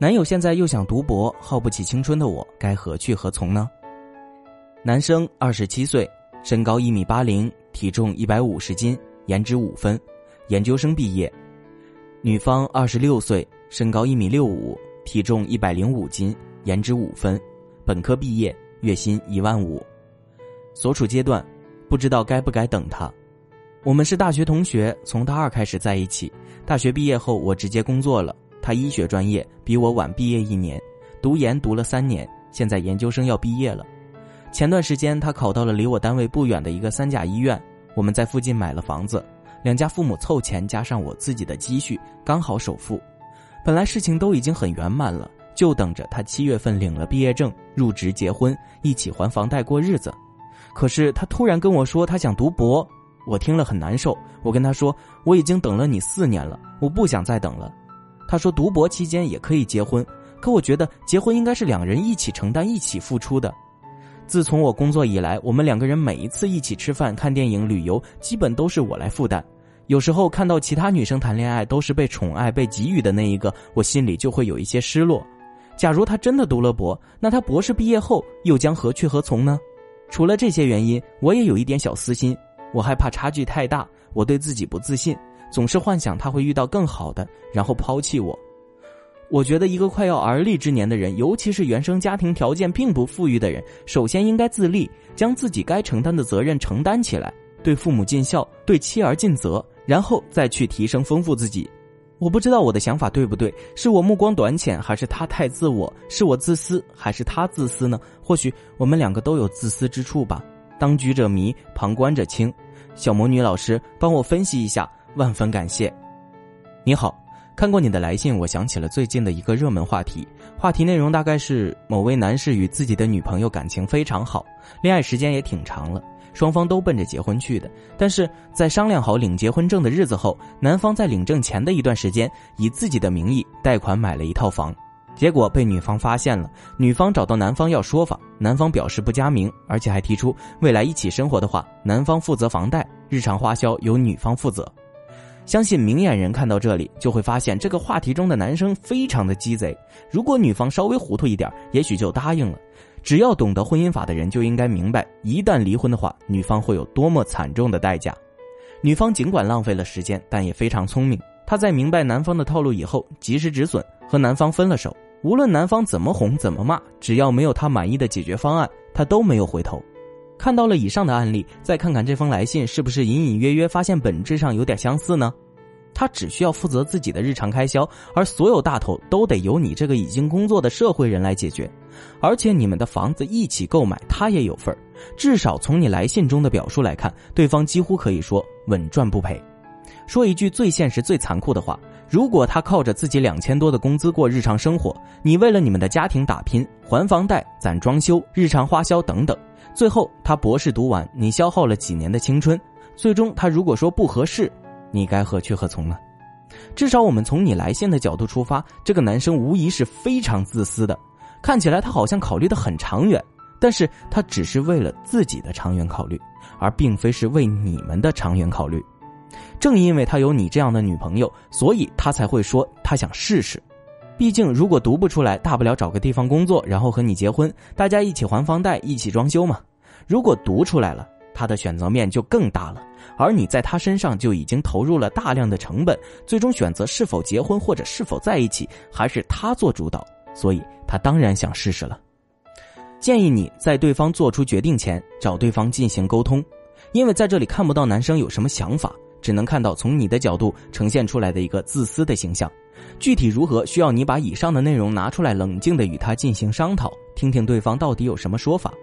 男友现在又想读博，耗不起青春的我，该何去何从呢？男生二十七岁，身高一米八零，体重一百五十斤，颜值五分，研究生毕业。女方二十六岁，身高一米六五，体重一百零五斤，颜值五分，本科毕业，月薪一万五。所处阶段，不知道该不该等他。我们是大学同学，从大二开始在一起。大学毕业后，我直接工作了。他医学专业，比我晚毕业一年，读研读了三年，现在研究生要毕业了。前段时间，他考到了离我单位不远的一个三甲医院。我们在附近买了房子，两家父母凑钱加上我自己的积蓄，刚好首付。本来事情都已经很圆满了，就等着他七月份领了毕业证，入职结婚，一起还房贷过日子。可是他突然跟我说他想读博，我听了很难受。我跟他说我已经等了你四年了，我不想再等了。他说读博期间也可以结婚，可我觉得结婚应该是两人一起承担、一起付出的。自从我工作以来，我们两个人每一次一起吃饭、看电影、旅游，基本都是我来负担。有时候看到其他女生谈恋爱都是被宠爱、被给予的那一个，我心里就会有一些失落。假如他真的读了博，那他博士毕业后又将何去何从呢？除了这些原因，我也有一点小私心，我害怕差距太大，我对自己不自信，总是幻想他会遇到更好的，然后抛弃我。我觉得一个快要而立之年的人，尤其是原生家庭条件并不富裕的人，首先应该自立，将自己该承担的责任承担起来，对父母尽孝，对妻儿尽责，然后再去提升丰富自己。我不知道我的想法对不对，是我目光短浅，还是他太自我？是我自私，还是他自私呢？或许我们两个都有自私之处吧。当局者迷，旁观者清。小魔女老师，帮我分析一下，万分感谢。你好。看过你的来信，我想起了最近的一个热门话题。话题内容大概是某位男士与自己的女朋友感情非常好，恋爱时间也挺长了，双方都奔着结婚去的。但是在商量好领结婚证的日子后，男方在领证前的一段时间，以自己的名义贷款买了一套房，结果被女方发现了。女方找到男方要说法，男方表示不加名，而且还提出未来一起生活的话，男方负责房贷，日常花销由女方负责。相信明眼人看到这里就会发现，这个话题中的男生非常的鸡贼。如果女方稍微糊涂一点，也许就答应了。只要懂得婚姻法的人就应该明白，一旦离婚的话，女方会有多么惨重的代价。女方尽管浪费了时间，但也非常聪明。她在明白男方的套路以后，及时止损，和男方分了手。无论男方怎么哄怎么骂，只要没有她满意的解决方案，她都没有回头。看到了以上的案例，再看看这封来信，是不是隐隐约约发现本质上有点相似呢？他只需要负责自己的日常开销，而所有大头都得由你这个已经工作的社会人来解决。而且你们的房子一起购买，他也有份儿。至少从你来信中的表述来看，对方几乎可以说稳赚不赔。说一句最现实、最残酷的话：如果他靠着自己两千多的工资过日常生活，你为了你们的家庭打拼，还房贷、攒装修、日常花销等等。最后，他博士读完，你消耗了几年的青春，最终他如果说不合适，你该何去何从呢？至少我们从你来信的角度出发，这个男生无疑是非常自私的。看起来他好像考虑的很长远，但是他只是为了自己的长远考虑，而并非是为你们的长远考虑。正因为他有你这样的女朋友，所以他才会说他想试试。毕竟，如果读不出来，大不了找个地方工作，然后和你结婚，大家一起还房贷，一起装修嘛。如果读出来了，他的选择面就更大了，而你在他身上就已经投入了大量的成本，最终选择是否结婚或者是否在一起，还是他做主导，所以他当然想试试了。建议你在对方做出决定前，找对方进行沟通，因为在这里看不到男生有什么想法，只能看到从你的角度呈现出来的一个自私的形象。具体如何，需要你把以上的内容拿出来，冷静的与他进行商讨，听听对方到底有什么说法。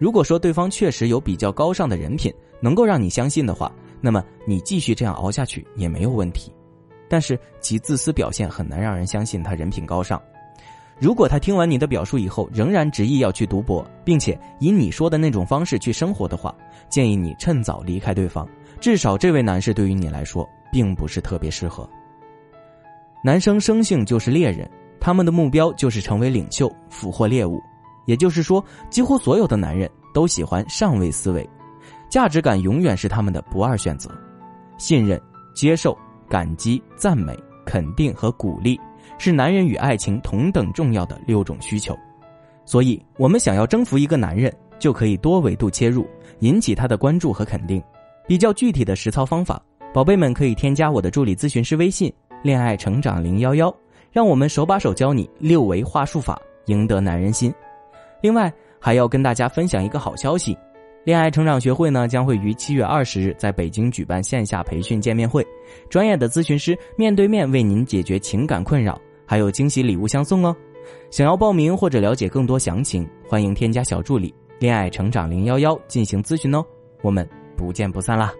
如果说对方确实有比较高尚的人品，能够让你相信的话，那么你继续这样熬下去也没有问题。但是其自私表现很难让人相信他人品高尚。如果他听完你的表述以后，仍然执意要去读博，并且以你说的那种方式去生活的话，建议你趁早离开对方。至少这位男士对于你来说，并不是特别适合。男生生性就是猎人，他们的目标就是成为领袖，俘获猎物。也就是说，几乎所有的男人都喜欢上位思维，价值感永远是他们的不二选择。信任、接受、感激、赞美、肯定和鼓励，是男人与爱情同等重要的六种需求。所以，我们想要征服一个男人，就可以多维度切入，引起他的关注和肯定。比较具体的实操方法，宝贝们可以添加我的助理咨询师微信。恋爱成长零幺幺，让我们手把手教你六维话术法，赢得男人心。另外，还要跟大家分享一个好消息：恋爱成长学会呢将会于七月二十日在北京举办线下培训见面会，专业的咨询师面对面为您解决情感困扰，还有惊喜礼物相送哦。想要报名或者了解更多详情，欢迎添加小助理恋爱成长零幺幺进行咨询哦。我们不见不散啦！